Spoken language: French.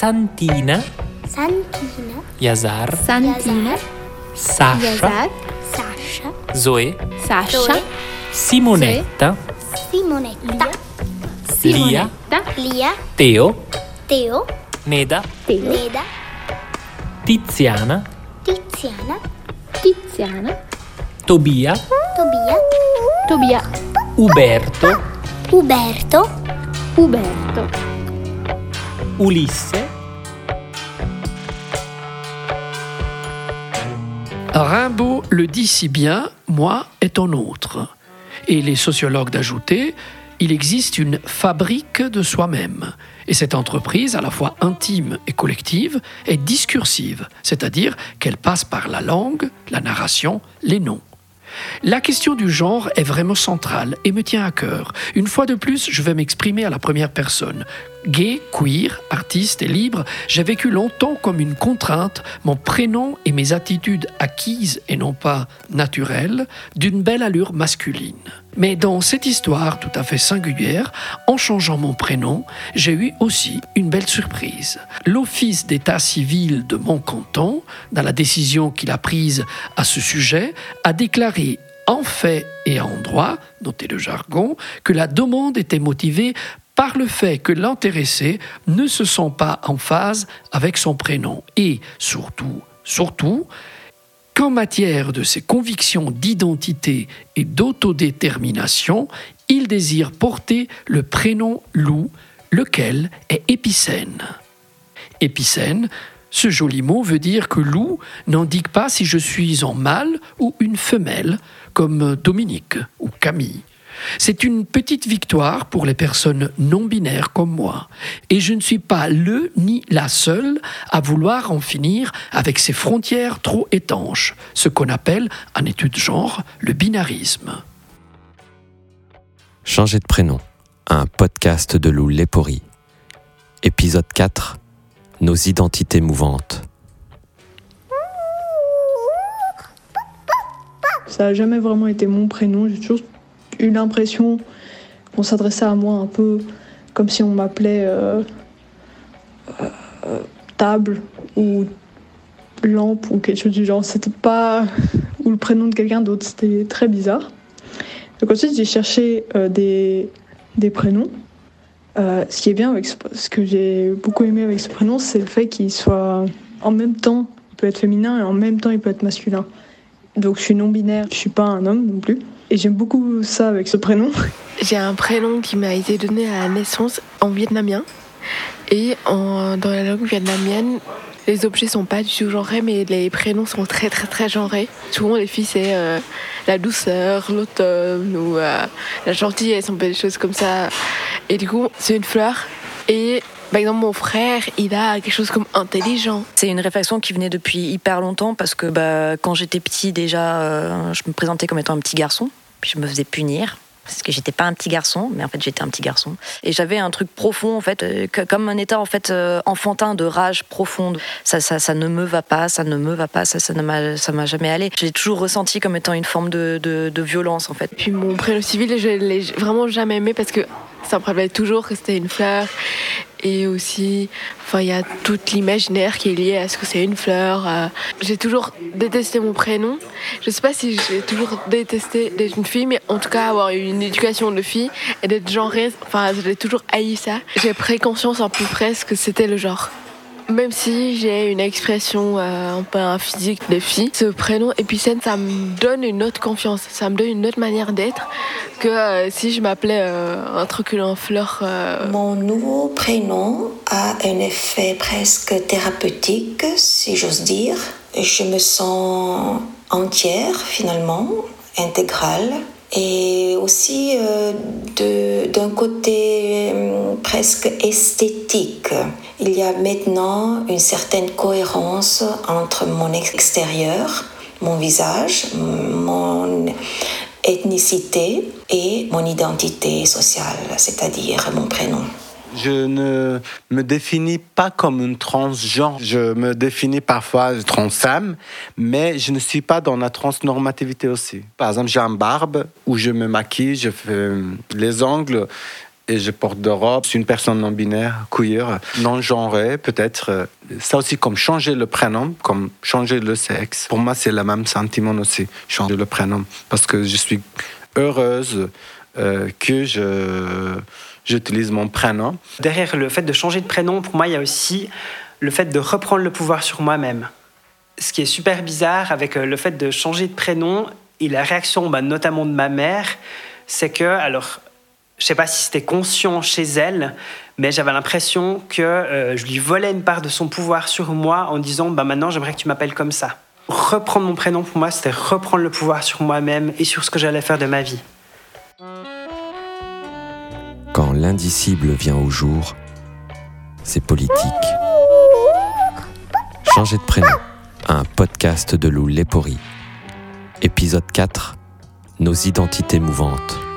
Santina, Santina, Yazar, Santina, Sasha, Yazar, Sasha, Zoe, Sasha, Zoe, Simonetta, Simonetta, Lia, Lia, Teo, Teo, Neda, Teo, Neda, Tiziana, Tiziana, Tiziana, Tobia, Tobia, Tobia, Uberto, Uberto, Uberto, Ulisse, Rimbaud le dit si bien, moi est un autre. Et les sociologues d'ajouter, il existe une fabrique de soi-même. Et cette entreprise, à la fois intime et collective, est discursive, c'est-à-dire qu'elle passe par la langue, la narration, les noms. La question du genre est vraiment centrale et me tient à cœur. Une fois de plus, je vais m'exprimer à la première personne. Gay, queer, artiste et libre, j'ai vécu longtemps comme une contrainte mon prénom et mes attitudes acquises et non pas naturelles d'une belle allure masculine. Mais dans cette histoire tout à fait singulière, en changeant mon prénom, j'ai eu aussi une belle surprise. L'office d'état civil de mon canton, dans la décision qu'il a prise à ce sujet, a déclaré en fait et en droit, notez le jargon, que la demande était motivée par le fait que l'intéressé ne se sent pas en phase avec son prénom et surtout, surtout, qu'en matière de ses convictions d'identité et d'autodétermination, il désire porter le prénom Lou, lequel est épicène. Épicène, ce joli mot veut dire que loup n'indique pas si je suis en mâle ou une femelle, comme Dominique ou Camille. C'est une petite victoire pour les personnes non binaires comme moi. Et je ne suis pas le ni la seule à vouloir en finir avec ces frontières trop étanches, ce qu'on appelle en étude genre le binarisme. Changer de prénom, un podcast de Lou Lepori. Épisode 4 Nos identités mouvantes. Ça n'a jamais vraiment été mon prénom. J'ai toujours eu l'impression qu'on s'adressait à moi un peu comme si on m'appelait euh, euh, table ou lampe ou quelque chose du genre. C'était pas. ou le prénom de quelqu'un d'autre. C'était très bizarre. Donc ensuite, j'ai cherché euh, des, des prénoms. Ce qui est bien avec ce, ce que j'ai beaucoup aimé avec ce prénom, c'est le fait qu'il soit en même temps, il peut être féminin et en même temps, il peut être masculin. Donc je suis non binaire, je suis pas un homme non plus. Et j'aime beaucoup ça avec ce prénom. J'ai un prénom qui m'a été donné à la naissance en vietnamien. Et en- dans la langue vietnamienne, les objets sont pas du tout genrés, mais les prénoms sont très très très genrés. Souvent les filles c'est euh, la douceur, l'automne ou euh, la gentillesse, un peu des choses comme ça. Et du coup, c'est une fleur. Et par exemple, mon frère, il a quelque chose comme intelligent. C'est une réflexion qui venait depuis hyper longtemps parce que bah, quand j'étais petit déjà, euh, je me présentais comme étant un petit garçon, je me faisais punir parce que j'étais pas un petit garçon, mais en fait j'étais un petit garçon. Et j'avais un truc profond en fait, euh, comme un état en fait euh, enfantin de rage profonde. Ça, ça, ne me va pas, ça ne me va pas, ça, ça ne m'a, ça m'a jamais allé. J'ai toujours ressenti comme étant une forme de violence en fait. Puis mon prénom civil, je l'ai vraiment jamais aimé parce que ça me rappelait toujours que c'était une fleur. Et aussi, enfin, il y a tout l'imaginaire qui est lié à ce que c'est une fleur. euh. J'ai toujours détesté mon prénom. Je sais pas si j'ai toujours détesté d'être une fille, mais en tout cas, avoir une éducation de fille et d'être genrée, enfin, j'ai toujours haï ça. J'ai pris conscience un peu presque que c'était le genre. Même si j'ai une expression euh, un peu physique de fille, ce prénom épicène, ça me donne une autre confiance, ça me donne une autre manière d'être que euh, si je m'appelais euh, un truculent en fleur. euh, Mon nouveau prénom a un effet presque thérapeutique, si j'ose dire. Je me sens entière finalement, intégrale. Et aussi euh, d'un côté euh, presque esthétique. Il y a maintenant une certaine cohérence entre mon extérieur, mon visage, mon ethnicité et mon identité sociale, c'est-à-dire mon prénom. Je ne me définis pas comme une transgenre. Je me définis parfois transfemme, mais je ne suis pas dans la transnormativité aussi. Par exemple, j'ai une barbe où je me maquille, je fais les ongles et je porte de robe. Je suis une personne non binaire, queer, non genrée, peut-être. Ça aussi, comme changer le prénom, comme changer le sexe. Pour moi, c'est le même sentiment aussi, changer le prénom. Parce que je suis heureuse euh, que je, j'utilise mon prénom. Derrière le fait de changer de prénom, pour moi, il y a aussi le fait de reprendre le pouvoir sur moi-même. Ce qui est super bizarre avec euh, le fait de changer de prénom et la réaction, bah, notamment de ma mère, c'est que, alors, je sais pas si c'était conscient chez elle, mais j'avais l'impression que euh, je lui volais une part de son pouvoir sur moi en disant bah maintenant j'aimerais que tu m'appelles comme ça. Reprendre mon prénom pour moi, c'était reprendre le pouvoir sur moi-même et sur ce que j'allais faire de ma vie. L'indicible vient au jour, c'est politique. Changer de prénom, un podcast de Lou Lepori. Épisode 4, Nos identités mouvantes.